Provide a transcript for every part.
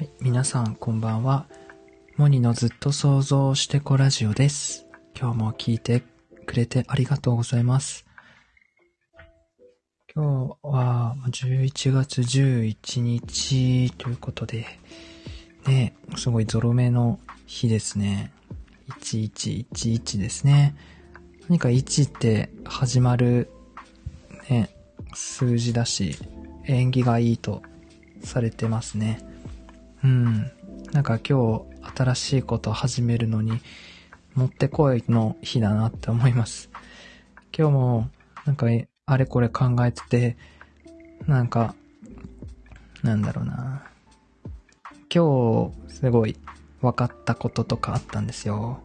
はい、皆さんこんばんは。モニのずっと想像してこラジオです。今日も聞いてくれてありがとうございます。今日は11月11日ということで、ね、すごいゾロ目の日ですね。1111ですね。何か1って始まる、ね、数字だし、縁起がいいとされてますね。うん。なんか今日新しいことを始めるのにもってこいの日だなって思います。今日もなんかあれこれ考えてて、なんか、なんだろうな。今日すごい分かったこととかあったんですよ。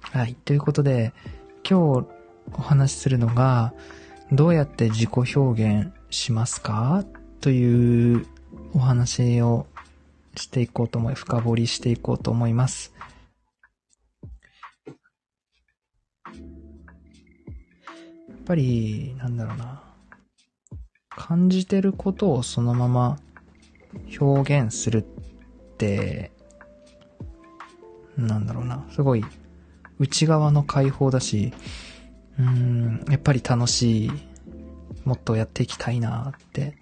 はい。ということで、今日お話しするのが、どうやって自己表現しますか？というお話をしていこうと思い、深掘りしていこうと思います。やっぱり、なんだろうな。感じてることをそのまま表現するって、なんだろうな。すごい内側の解放だし、うん、やっぱり楽しい。もっとやっていきたいなって。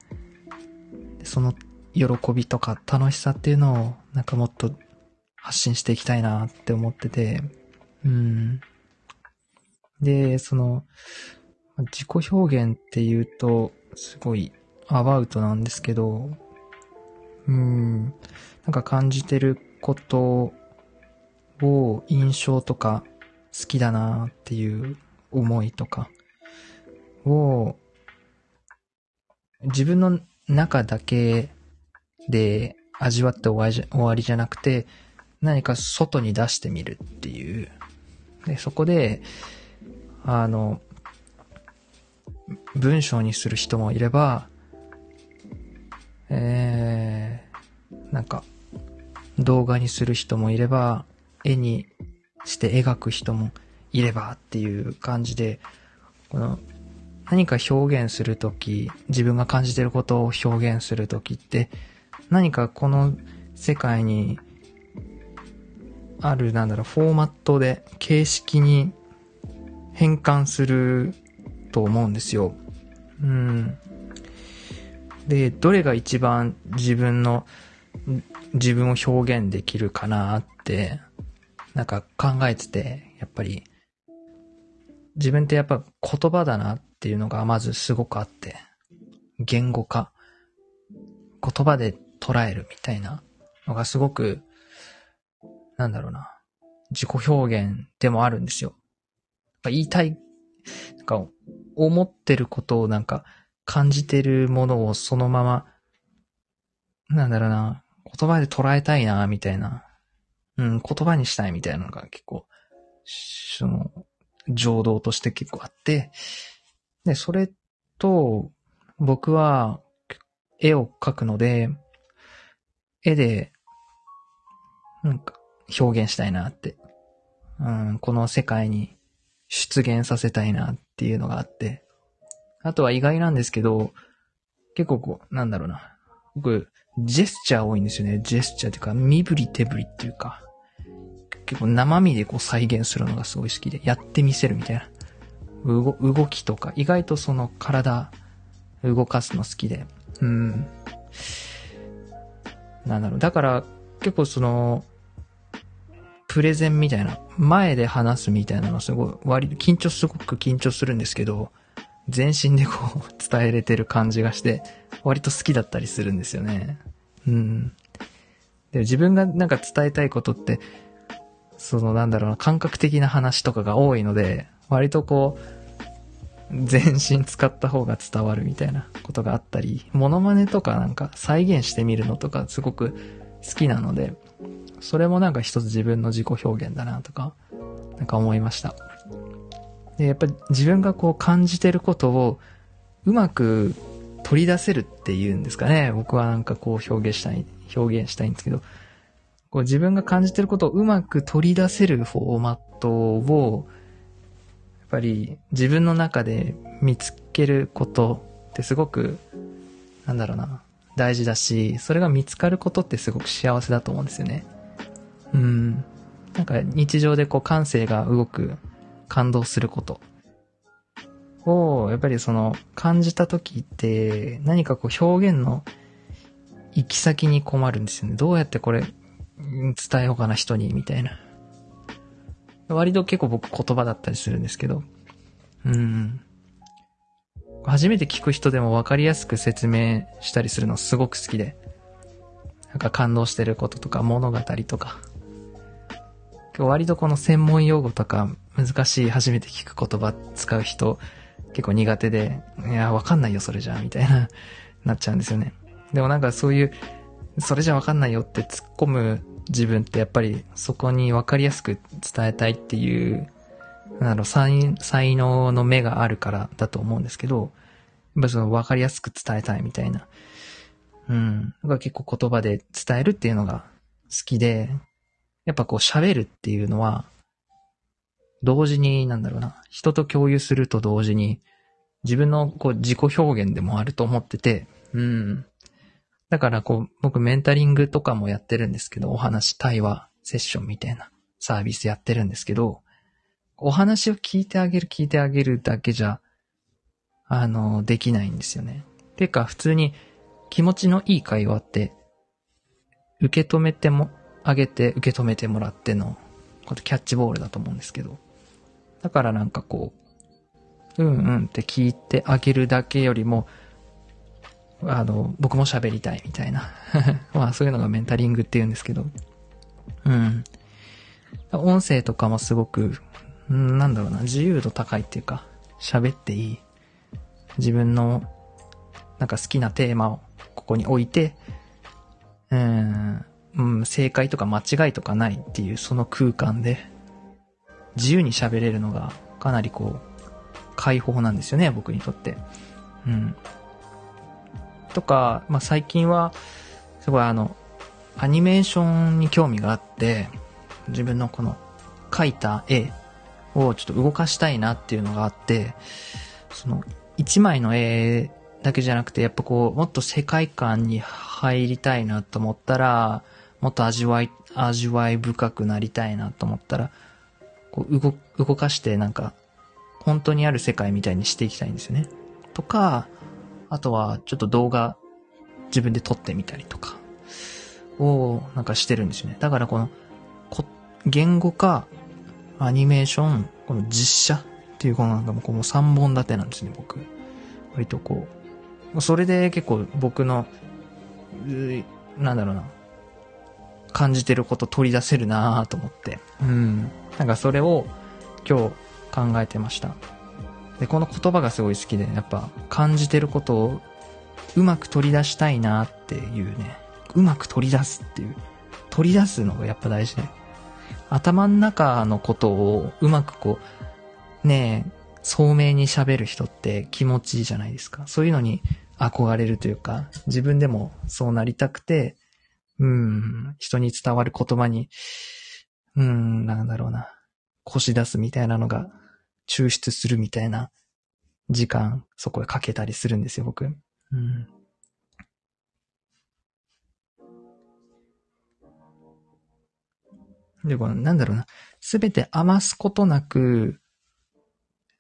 その喜びとか楽しさっていうのをなんかもっと発信していきたいなって思ってて、うん。で、その、自己表現っていうと、すごいアバウトなんですけど、うん。なんか感じてることを印象とか好きだなっていう思いとかを自分の中だけで味わって終わりじゃなくて、何か外に出してみるっていう。で、そこで、あの、文章にする人もいれば、えー、なんか、動画にする人もいれば、絵にして描く人もいればっていう感じで、この何か表現するとき、自分が感じてることを表現するときって、何かこの世界にある、なんだろう、フォーマットで形式に変換すると思うんですよ。うん。で、どれが一番自分の、自分を表現できるかなって、なんか考えてて、やっぱり、自分ってやっぱ言葉だなっていうのがまずすごくあって、言語化、言葉で捉えるみたいなのがすごく、なんだろうな、自己表現でもあるんですよ。言いたい、なんか思ってることをなんか感じてるものをそのまま、なんだろうな、言葉で捉えたいな、みたいな、うん、言葉にしたいみたいなのが結構、その、情動として結構あって、で、それと、僕は、絵を描くので、絵で、なんか、表現したいなって。うん、この世界に出現させたいなっていうのがあって。あとは意外なんですけど、結構こう、なんだろうな。僕、ジェスチャー多いんですよね。ジェスチャーっていうか、身振り手振りっていうか。結構生身でこう再現するのがすごい好きで、やってみせるみたいな。動動きとか、意外とその体動かすの好きで。うん。なんだろう。だから、結構その、プレゼンみたいな、前で話すみたいなのすごい、割と緊張すごく緊張するんですけど、全身でこう 伝えれてる感じがして、割と好きだったりするんですよね。うん。で自分がなんか伝えたいことって、そのなんだろうな、感覚的な話とかが多いので、割とこう、全身使った方が伝わるみたいなことがあったり、モノマネとかなんか再現してみるのとかすごく好きなので、それもなんか一つ自分の自己表現だなとか、なんか思いました。で、やっぱり自分がこう感じてることをうまく取り出せるっていうんですかね。僕はなんかこう表現したい、表現したいんですけど、こう自分が感じてることをうまく取り出せるフォーマットを、ぱり自分の中で見つけることってすごく、なんだろうな、大事だし、それが見つかることってすごく幸せだと思うんですよね。うん。なんか日常でこう感性が動く、感動することを、やっぱりその感じた時って何かこう表現の行き先に困るんですよね。どうやってこれ伝えようかな人に、みたいな。割と結構僕言葉だったりするんですけど。うん。初めて聞く人でも分かりやすく説明したりするのすごく好きで。なんか感動してることとか物語とか。割とこの専門用語とか難しい初めて聞く言葉使う人結構苦手で、いや、わかんないよそれじゃ、みたいな、なっちゃうんですよね。でもなんかそういう、それじゃわかんないよって突っ込む自分ってやっぱりそこにわかりやすく伝えたいっていう、なんだろ、才才能の目があるからだと思うんですけど、やっぱそのわかりやすく伝えたいみたいな。うん。が結構言葉で伝えるっていうのが好きで、やっぱこう喋るっていうのは、同時に、なんだろうな、人と共有すると同時に、自分のこう自己表現でもあると思ってて、うん。だからこう、僕メンタリングとかもやってるんですけど、お話、対話、セッションみたいなサービスやってるんですけど、お話を聞いてあげる、聞いてあげるだけじゃ、あの、できないんですよね。てか、普通に気持ちのいい会話って、受け止めても、あげて、受け止めてもらっての、こキャッチボールだと思うんですけど。だからなんかこう、うんうんって聞いてあげるだけよりも、あの、僕も喋りたいみたいな。まあそういうのがメンタリングって言うんですけど。うん。音声とかもすごく、なんだろうな、自由度高いっていうか、喋っていい。自分の、なんか好きなテーマをここに置いて、うん、うん、正解とか間違いとかないっていうその空間で、自由に喋れるのがかなりこう、解放なんですよね、僕にとって。うん。とか、まあ、最近は、すごいあの、アニメーションに興味があって、自分のこの描いた絵をちょっと動かしたいなっていうのがあって、その一枚の絵だけじゃなくて、やっぱこう、もっと世界観に入りたいなと思ったら、もっと味わい、味わい深くなりたいなと思ったら、こう動、動かしてなんか、本当にある世界みたいにしていきたいんですよね。とか、あとはちょっと動画自分で撮ってみたりとか、をなんかしてるんですよね。だからこの、こ言語化、アニメーション、この実写っていうこのなんかもうこの3本立てなんですね、僕。割とこう。それで結構僕の、なんだろうな、感じてること取り出せるなぁと思って。うん。なんかそれを今日考えてました。で、この言葉がすごい好きで、やっぱ感じてることをうまく取り出したいなっていうね。うまく取り出すっていう。取り出すのがやっぱ大事で。頭の中のことをうまくこう、ねえ、聡明に喋る人って気持ちいいじゃないですか。そういうのに憧れるというか、自分でもそうなりたくて、うん、人に伝わる言葉に、うん、なんだろうな、腰出すみたいなのが、抽出するみたいな時間、そこへかけたりするんですよ、僕。うん。で、この、なんだろうな、すべて余すことなく、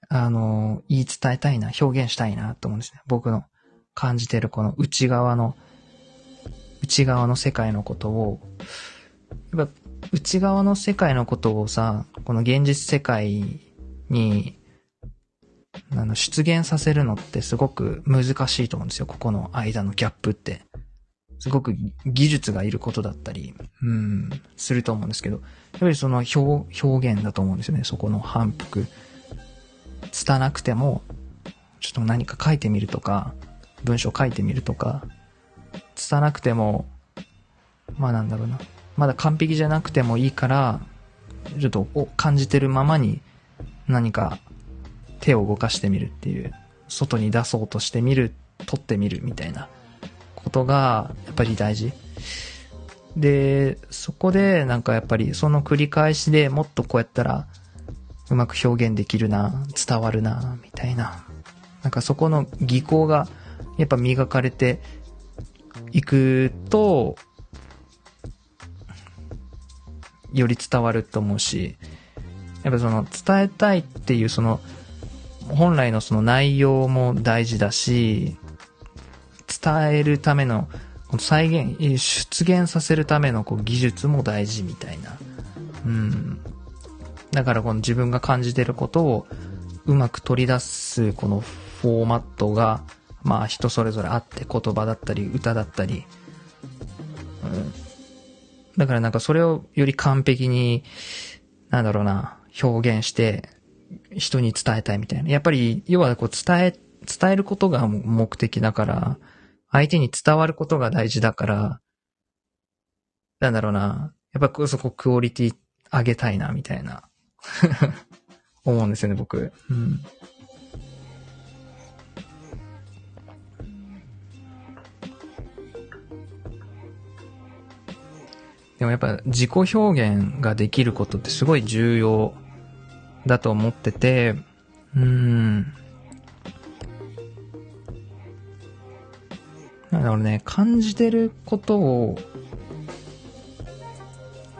あの、言い伝えたいな、表現したいなと思うんですね。僕の感じてるこの内側の内側の世界のことを、やっぱ内側の世界のことをさ、この現実世界に、あの、出現させるのってすごく難しいと思うんですよ。ここの間のギャップって。すごく技術がいることだったり、うん、すると思うんですけど、やっぱりその表、表現だと思うんですよね。そこの反復。拙くても、ちょっと何か書いてみるとか、文章書いてみるとか、拙くても、まあなんだろうな。まだ完璧じゃなくてもいいから、ちょっと感じてるままに何か手を動かしてみるっていう、外に出そうとしてみる、撮ってみるみたいなことがやっぱり大事。で、そこでなんかやっぱりその繰り返しでもっとこうやったらうまく表現できるな、伝わるな、みたいな。なんかそこの技巧がやっぱ磨かれていくと、より伝わると思うし、やっぱその伝えたいっていうその本来のその内容も大事だし、伝えるための、再現、出現させるためのこう技術も大事みたいな。うん。だからこの自分が感じてることをうまく取り出すこのフォーマットが、まあ人それぞれあって言葉だったり歌だったり、うん。だからなんかそれをより完璧に、なんだろうな、表現して、人に伝えたいみたいな。やっぱり、要はこう伝え、伝えることが目的だから、相手に伝わることが大事だから、なんだろうな。やっぱそこクオリティ上げたいな、みたいな。思うんですよね、僕。うん。でもやっぱ自己表現ができることってすごい重要だと思ってて、うーん。なんだろうね、感じてることを、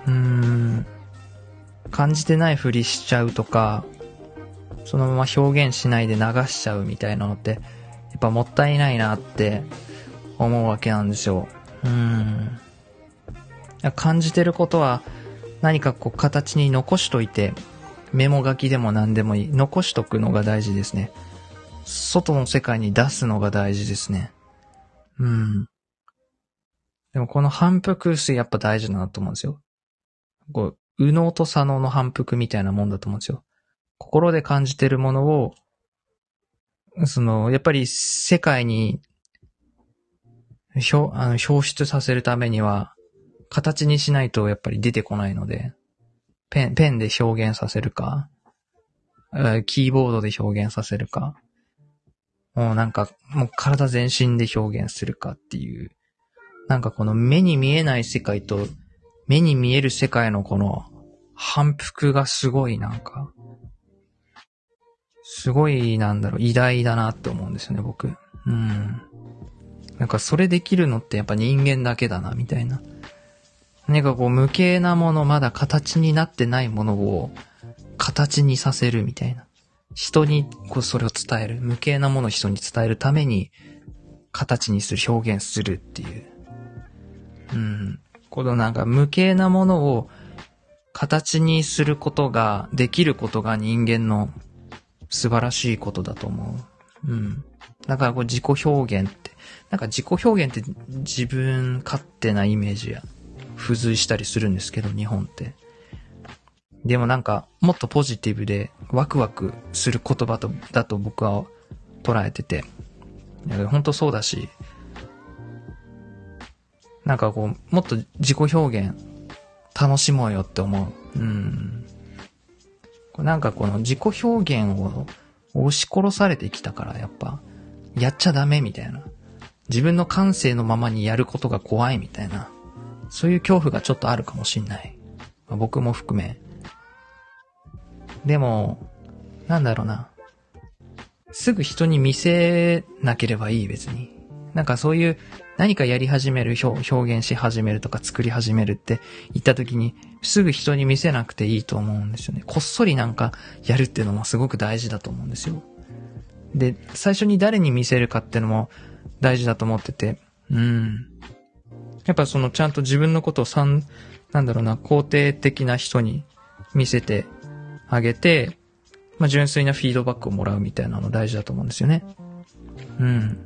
うーん、感じてないふりしちゃうとか、そのまま表現しないで流しちゃうみたいなのって、やっぱもったいないなって思うわけなんですよ。うーん。感じてることは何かこう形に残しといて、メモ書きでも何でもいい。残しとくのが大事ですね。外の世界に出すのが大事ですね。うん。でもこの反復数やっぱ大事だなと思うんですよ。こう、右脳と左脳の反復みたいなもんだと思うんですよ。心で感じてるものを、その、やっぱり世界に表、あの表出させるためには、形にしないとやっぱり出てこないので、ペン、ペンで表現させるか、キーボードで表現させるか、もうなんか、もう体全身で表現するかっていう、なんかこの目に見えない世界と目に見える世界のこの反復がすごいなんか、すごいなんだろう、偉大だなって思うんですよね、僕。うん。なんかそれできるのってやっぱ人間だけだな、みたいな。何かこう無形なもの、まだ形になってないものを形にさせるみたいな。人にこうそれを伝える。無形なものを人に伝えるために形にする、表現するっていう。うん。このなんか無形なものを形にすることができることが人間の素晴らしいことだと思う。うん。だからこう自己表現って、なんか自己表現って自分勝手なイメージや付随したりするんですけど、日本って。でもなんか、もっとポジティブでワクワクする言葉と、だと僕は捉えてて。本当そうだし、なんかこう、もっと自己表現楽しもうよって思う。うん。なんかこの自己表現を押し殺されてきたから、やっぱ、やっちゃダメみたいな。自分の感性のままにやることが怖いみたいな。そういう恐怖がちょっとあるかもしんない。まあ、僕も含め。でも、なんだろうな。すぐ人に見せなければいい別に。なんかそういう何かやり始める表、現し始めるとか作り始めるって言った時にすぐ人に見せなくていいと思うんですよね。こっそりなんかやるっていうのもすごく大事だと思うんですよ。で、最初に誰に見せるかっていうのも大事だと思ってて、うん。やっぱそのちゃんと自分のことをん、なんだろうな、肯定的な人に見せてあげて、まあ、純粋なフィードバックをもらうみたいなの大事だと思うんですよね。うん。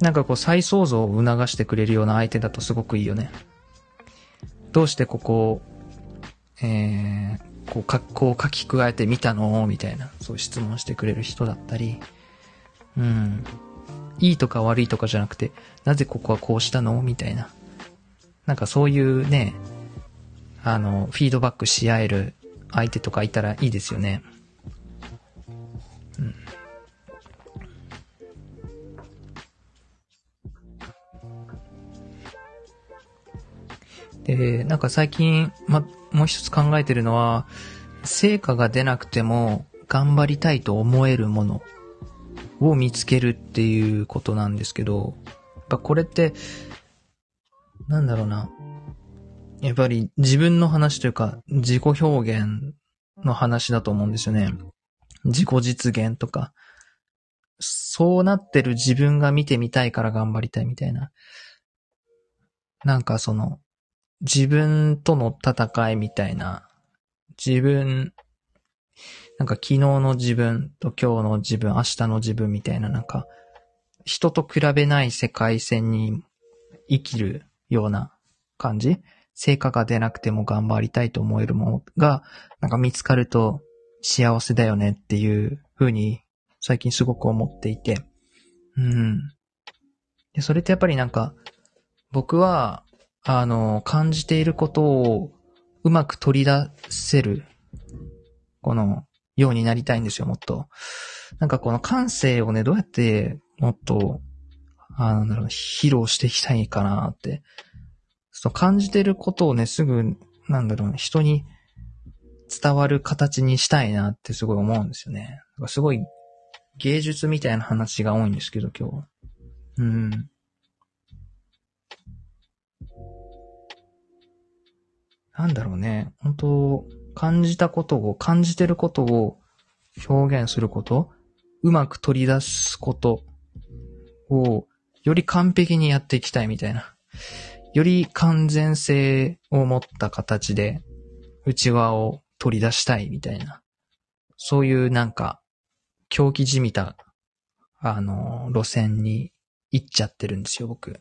なんかこう再創造を促してくれるような相手だとすごくいいよね。どうしてここを、えー、こう、格好を書き加えてみたの？みたいな、そう質問してくれる人だったり、うん。いいとか悪いとかじゃなくて、なぜここはこうしたの？みたいな。なんかそういうね、あの、フィードバックし合える相手とかいたらいいですよね。うん。で、なんか最近、ま、もう一つ考えてるのは、成果が出なくても頑張りたいと思えるものを見つけるっていうことなんですけど、やっぱこれって、なんだろうな。やっぱり自分の話というか、自己表現の話だと思うんですよね。自己実現とか。そうなってる自分が見てみたいから頑張りたいみたいな。なんかその、自分との戦いみたいな、自分、なんか昨日の自分と今日の自分、明日の自分みたいななんか、人と比べない世界線に生きるような感じ？成果が出なくても頑張りたいと思えるものが、なんか見つかると幸せだよねっていう風に最近すごく思っていて。うん。で、それってやっぱりなんか、僕は、あの、感じていることをうまく取り出せる、この、ようになりたいんですよ、もっと。なんかこの感性をね、どうやってもっと、あなんだろう、披露していきたいかなって。その感じてることをね、すぐ、なんだろう、人に伝わる形にしたいなってすごい思うんですよね。すごい芸術みたいな話が多いんですけど、今日。うん。なんだろうね。本当感じたことを、感じてることを表現すること、うまく取り出すことを、より完璧にやっていきたいみたいな。より完全性を持った形で、内輪を取り出したいみたいな。そういうなんか、狂気じみた、あの、路線に行っちゃってるんですよ、僕。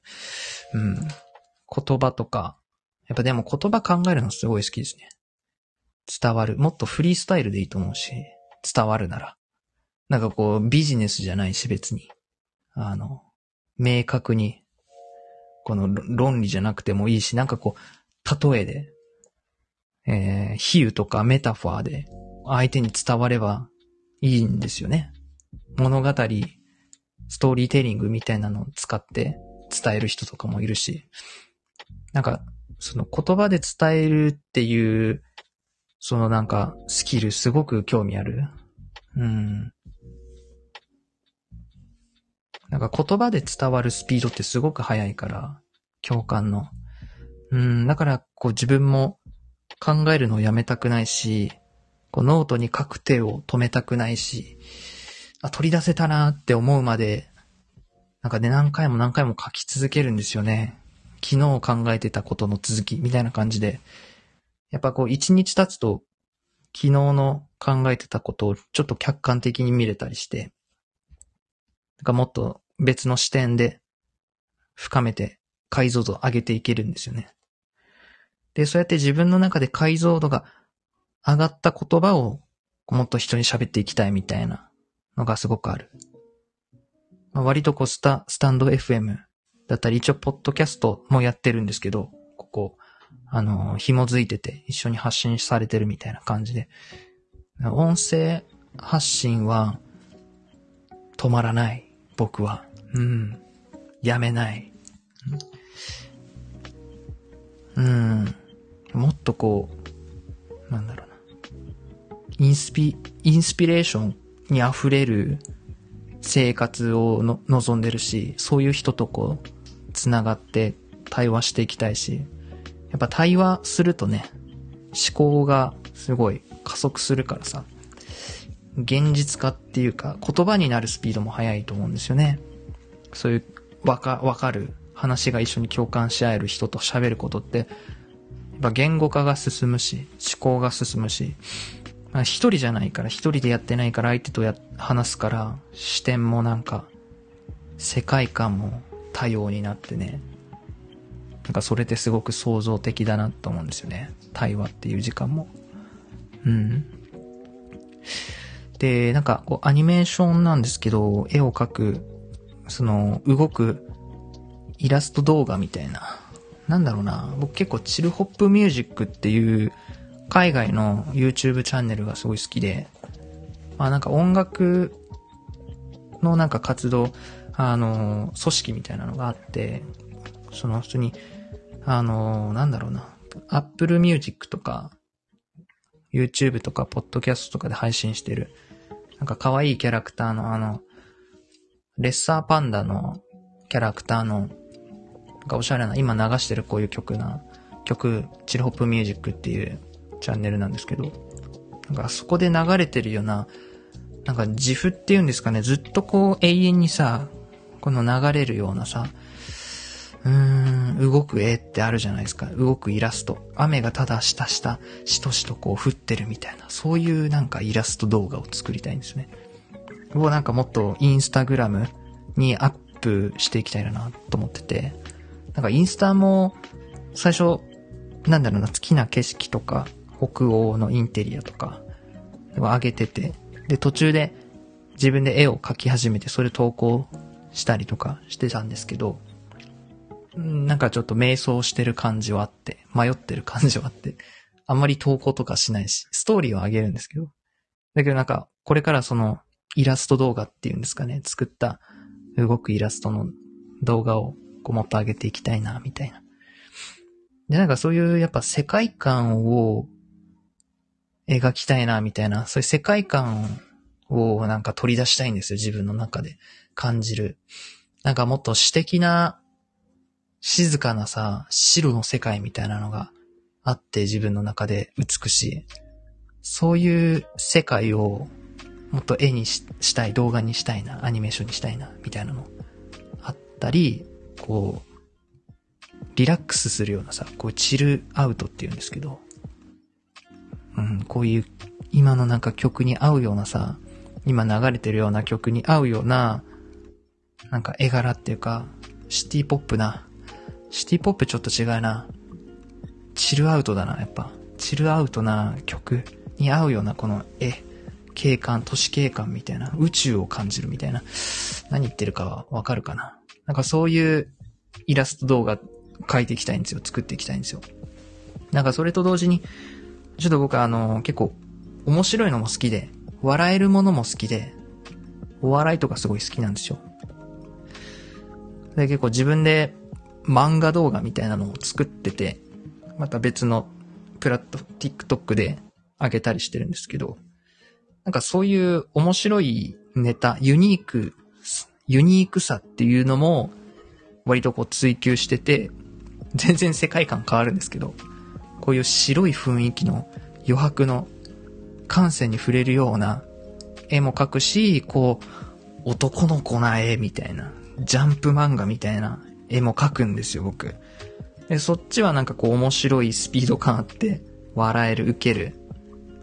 うん。言葉とか、やっぱでも言葉考えるのすごい好きですね。伝わる。もっとフリースタイルでいいと思うし、伝わるなら。なんかこう、ビジネスじゃないし別に。あの、明確に、この論理じゃなくてもいいし、なんかこう、例えで、えー、比喩とかメタファーで相手に伝わればいいんですよね。物語、ストーリーテリングみたいなのを使って伝える人とかもいるし、なんか、その言葉で伝えるっていう、そのなんかスキルすごく興味ある？うん。なんか言葉で伝わるスピードってすごく速いから、共感の。うん、だからこう自分も考えるのをやめたくないし、こうノートに書く手を止めたくないし、あ、取り出せたなって思うまで、なんかね、何回も何回も書き続けるんですよね。昨日考えてたことの続きみたいな感じで。やっぱこう一日経つと、昨日の考えてたことをちょっと客観的に見れたりして、なんかもっと別の視点で深めて解像度を上げていけるんですよね。で、そうやって自分の中で解像度が上がった言葉をもっと人に喋っていきたいみたいなのがすごくある。まあ、割とこうスタ、スタンド FM だったり、一応ポッドキャストもやってるんですけど、ここ、あの、紐づいてて一緒に発信されてるみたいな感じで、音声発信は止まらない。僕は。うん。やめない。うん。もっとこう、なんだろうなインスピ、インスピレーションに溢れる生活をの望んでるし、そういう人とこう、つながって対話していきたいし、やっぱ対話するとね、思考がすごい加速するからさ、現実化っていうか、言葉になるスピードも速いと思うんですよね。そういうわか、わかる話が一緒に共感し合える人と喋ることって、やっぱ言語化が進むし、思考が進むし、あ、一人じゃないから、一人でやってないから相手とや、話すから、視点もなんか、世界観も多様になってね。なんかそれってすごく創造的だなと思うんですよね。対話っていう時間も。うん。で、なんかこうアニメーションなんですけど、絵を描く、その動くイラスト動画みたいな。なんだろうな。僕結構チルホップミュージックっていう海外の YouTube チャンネルがすごい好きで、まあなんか音楽のなんか活動、あの、組織みたいなのがあって、その人に、あの、なんだろうな、Apple Music とか、YouTube とか、Podcast とかで配信してる、なんか可愛いキャラクターのあの、レッサーパンダのキャラクターの、なんかおしゃれな、今流してるこういう曲な、曲、チルホップミュージックっていうチャンネルなんですけど、なんかそこで流れてるような、なんか自負っていうんですかね、ずっとこう永遠にさ、この流れるようなさ、うーん、動く絵ってあるじゃないですか。動くイラスト。雨がただしたした、しとしとこう降ってるみたいな、そういうなんかイラスト動画を作りたいんですね。をなんかもっとインスタグラムにアップしていきたいなと思ってて、なんかインスタも最初、なんだろうな、好きな景色とか、北欧のインテリアとかを、上げてて、で、途中で自分で絵を描き始めて、それ投稿したりとかしてたんですけど、なんかちょっと迷走してる感じはあって、迷ってる感じはあって、あんまり投稿とかしないし、ストーリーは上げるんですけど、だけどなんか、これからその、イラスト動画っていうんですかね、作った動くイラストの動画をこうもっと上げていきたいな、みたいな。で、なんかそういうやっぱ世界観を描きたいな、みたいな、そういう世界観をなんか取り出したいんですよ、自分の中で感じる。なんかもっと詩的な静かなさ、白の世界みたいなのがあって自分の中で美しい。そういう世界をもっと絵にしたい、動画にしたいな、アニメーションにしたいな、みたいなのあったり、こう、リラックスするようなさ、こうチルアウトって言うんですけど、うん、こういう今のなんか曲に合うようなさ、今流れてるような曲に合うような、なんか絵柄っていうか、シティポップなシティポップちょっと違うな。チルアウトだな、やっぱ。チルアウトな曲に合うようなこの絵、景観、都市景観みたいな、宇宙を感じるみたいな、何言ってるかはわかるかな。なんかそういうイラスト動画描いていきたいんですよ。作っていきたいんですよ。なんかそれと同時に、ちょっと僕あの、結構面白いのも好きで、笑えるものも好きで、お笑いとかすごい好きなんですよ。で、結構自分で漫画動画みたいなのを作ってて、また別のプラット、TikTok で上げたりしてるんですけど、なんかそういう面白いネタ、ユニーク、ユニークさっていうのも割とこう追求してて、全然世界観変わるんですけど、こういう白い雰囲気の余白の感性に触れるような絵も描くし、こう、男の子な絵みたいな、ジャンプ漫画みたいな絵も描くんですよ、僕。で、そっちはなんかこう面白いスピード感あって、笑える、受ける、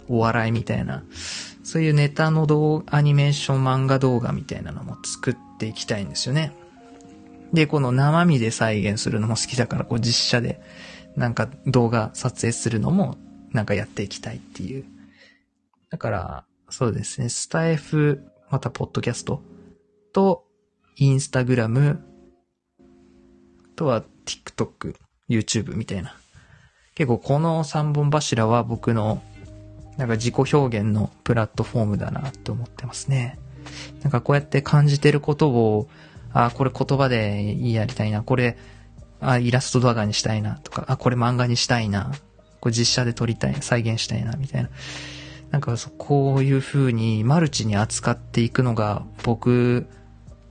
お笑いみたいな、そういうネタの動画アニメーション漫画動画みたいなのも作っていきたいんですよね。で、この生身で再現するのも好きだから、こう実写でなんか動画撮影するのもなんかやっていきたいっていう。だから、そうですね、スタイフ、またポッドキャストと、インスタグラム、とは TikTok、YouTube みたいな。結構この3本柱は僕のなんか自己表現のプラットフォームだなって思ってますね。なんかこうやって感じてることを、あ、これ言葉でやりたいな、これ、あ、イラスト動画にしたいなとか、あ、これ漫画にしたいな、これ実写で撮りたい、再現したいな、みたいな。なんかこういう風にマルチに扱っていくのが僕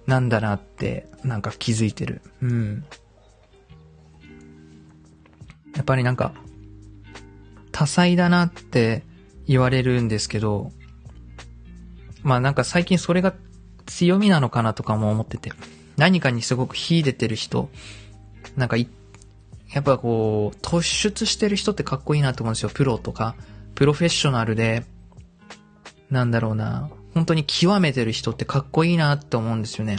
なんだなってなんか気づいてる。うん。やっぱりなんか、多彩だなって言われるんですけど、まあなんか最近それが強みなのかなとかも思ってて、何かにすごく秀でてる人、なんかいやっぱこう、突出してる人ってかっこいいなと思うんですよ。プロとか、プロフェッショナルで、なんだろうな、本当に極めてる人ってかっこいいなって思うんですよね。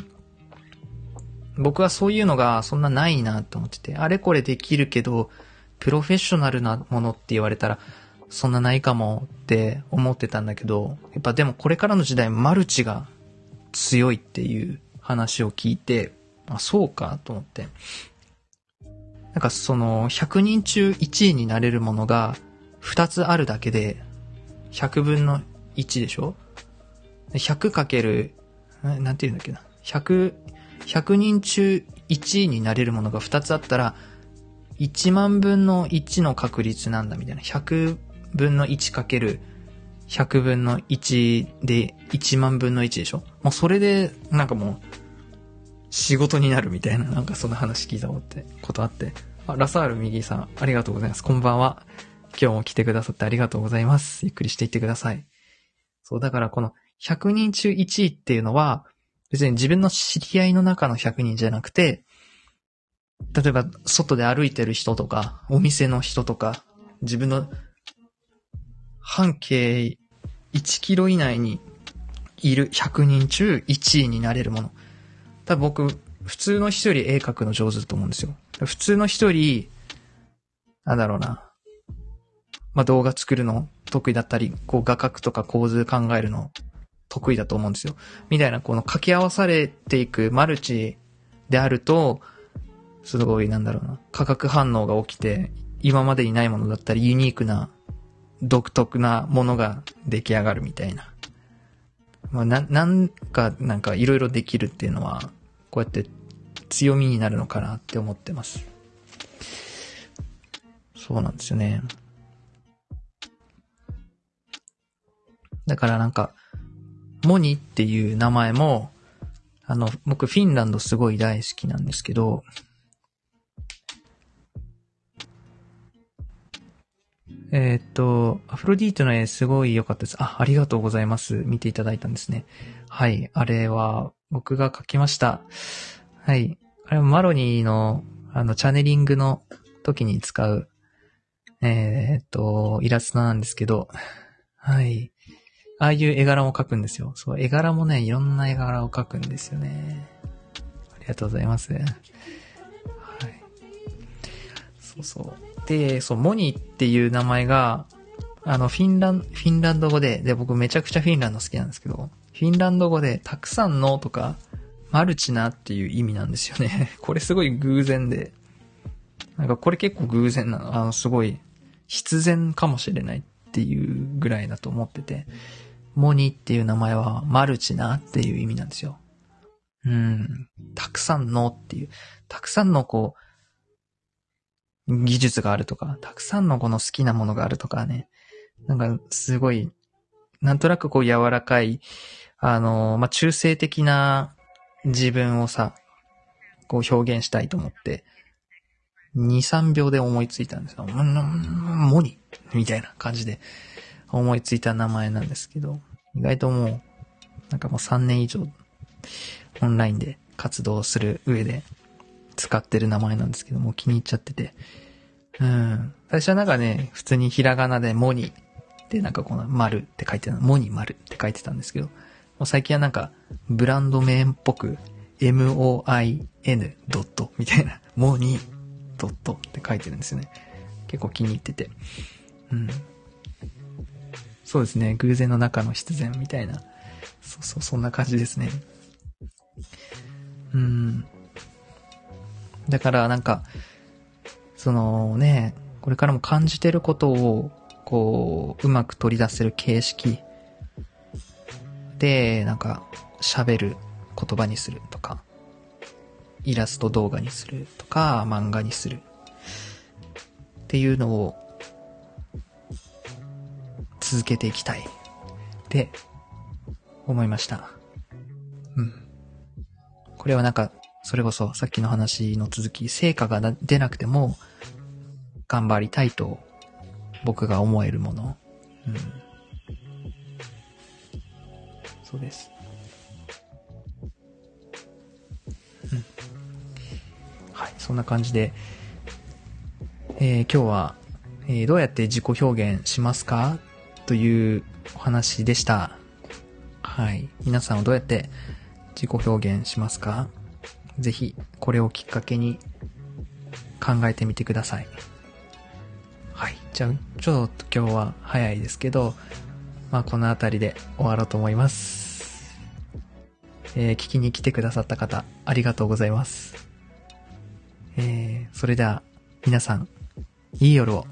僕はそういうのがそんなないなと思ってて、あれこれできるけど、プロフェッショナルなものって言われたら、そんなないかもって思ってたんだけど、やっぱでもこれからの時代マルチが強いっていう話を聞いて、あ、そうかと思って。なんかその100人中1位になれるものが2つあるだけで100分の1でしょ ?100 かける、なんて言うんだっけな？100、100人中1位になれるものが2つあったら1万分の1の確率なんだみたいな。100分の1かける100分の1で1万分の1でしょ？もうそれで、なんかもう、仕事になるみたいな、なんかそんな話聞いたことあって。あ、ラサール右さん、ありがとうございます。こんばんは。今日も来てくださってありがとうございます。ゆっくりしていってください。そう、だからこの100人中1位っていうのは、別に自分の知り合いの中の100人じゃなくて、例えば外で歩いてる人とか、お店の人とか、自分の半径1キロ以内にいる100人中1位になれるもの。多分僕、普通の人より絵描くの上手だと思うんですよ。普通の人より、なんだろうな。まあ、動画作るの得意だったり、こう画角とか構図考えるの得意だと思うんですよ。みたいな、この掛け合わされていくマルチであると、すごいなんだろうな。化学反応が起きて、今までにないものだったり、ユニークな、独特なものが出来上がるみたいな。まあ、な、なんか、なんかいろいろできるっていうのは、こうやって強みになるのかなって思ってます。そうなんですよね。だからなんか、モニっていう名前も、あの、僕フィンランドすごい大好きなんですけど、えー、っと、アフロディートの絵すごい良かったです。あ、ありがとうございます。見ていただいたんですね。はい。あれは僕が描きました。はい。あれはマロニーの、あの、チャネリングの時に使う、えー、っと、イラストなんですけど、はい。ああいう絵柄も描くんですよ。そう、絵柄もね、いろんな絵柄を描くんですよね。ありがとうございます。はい。そうそう。で、そう、モニーっていう名前が、あの、フィンラン、フィンランド語で、で、僕めちゃくちゃフィンランド好きなんですけど、フィンランド語で、たくさんのとか、マルチなっていう意味なんですよね。これすごい偶然で。なんかこれ結構偶然なの。あの、すごい必然かもしれないっていうぐらいだと思ってて。モニーっていう名前はマルチなっていう意味なんですよ。うん。たくさんのっていう、たくさんのこう、技術があるとか、たくさんのこの好きなものがあるとかね。なんかすごい、なんとなくこう柔らかい、あの、まあ、中性的な自分をさ、こう表現したいと思って、2、3秒で思いついたんですよ。モニみたいな感じで思いついた名前なんですけど、意外ともう、なんかもう3年以上、オンラインで活動する上で使ってる名前なんですけども、気に入っちゃってて。うん。最初はなんかね、普通にひらがなでモニでなんかこの丸って書いてた、モニ丸って書いてたんですけど、もう最近はなんか、ブランド名っぽく、m-o-i-n ドットみたいな、モニドットって書いてるんですよね。結構気に入ってて。うん。そうですね。偶然の中の必然みたいな。そうそう、そんな感じですね。うん。だからなんか、そのね、これからも感じてることを、こう、うまく取り出せる形式で、なんか、喋る言葉にするとか、イラスト動画にするとか、漫画にするっていうのを続けていきたいって思いました。うん。これはなんか、それこそさっきの話の続き、成果が出なくても頑張りたいと僕が思えるもの。うん。そうです。うん。はい、そんな感じで、えー、今日は、えー、どうやって自己表現しますか？というお話でした。はい。皆さんはどうやって自己表現しますか？ぜひ、これをきっかけに考えてみてください。はい。じゃあ、ちょっと今日は早いですけど、まあ、この辺りで終わろうと思います。えー、聞きに来てくださった方、ありがとうございます。えー、それでは、皆さん、いい夜を。